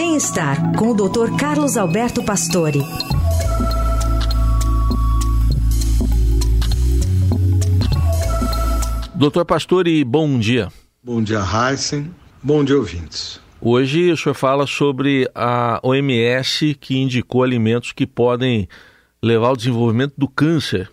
Bem-estar com o Dr. Carlos Alberto Pastore. Doutor Pastore, bom dia. Bom dia, Heisen. Bom dia, ouvintes. Hoje o senhor fala sobre a OMS que indicou alimentos que podem levar ao desenvolvimento do câncer.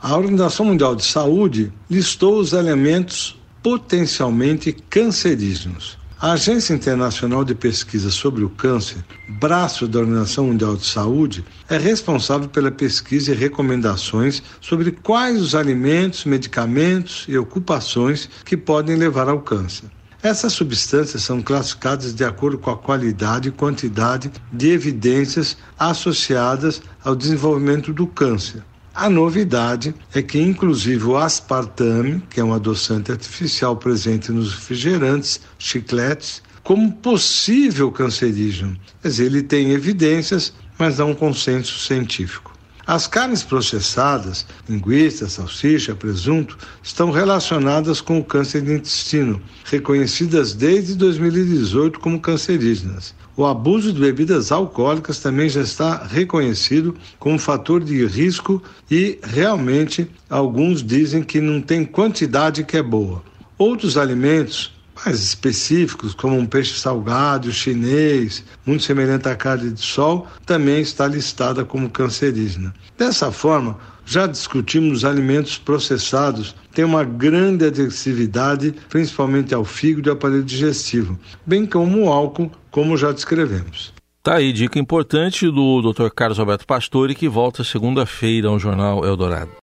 A Organização Mundial de Saúde listou os alimentos potencialmente cancerígenos. A Agência Internacional de Pesquisa sobre o Câncer, braço da Organização Mundial de Saúde, é responsável pela pesquisa e recomendações sobre quais os alimentos, medicamentos e ocupações que podem levar ao câncer. Essas substâncias são classificadas de acordo com a qualidade e quantidade de evidências associadas ao desenvolvimento do câncer. A novidade é que, inclusive, o aspartame, que é um adoçante artificial presente nos refrigerantes, chicletes, como possível cancerígeno. Quer dizer, ele tem evidências, mas não um consenso científico. As carnes processadas, linguiça, salsicha, presunto, estão relacionadas com o câncer de intestino, reconhecidas desde 2018 como cancerígenas. O abuso de bebidas alcoólicas também já está reconhecido como fator de risco e realmente alguns dizem que não tem quantidade que é boa. Outros alimentos mais específicos, como um peixe salgado chinês, muito semelhante à carne de sol, também está listada como cancerígena. Dessa forma, já discutimos os alimentos processados têm uma grande agressividade, principalmente ao fígado e ao aparelho digestivo, bem como o álcool, como já descrevemos. Tá aí, dica importante do Dr. Carlos Alberto Pastore, que volta segunda-feira ao Jornal Eldorado.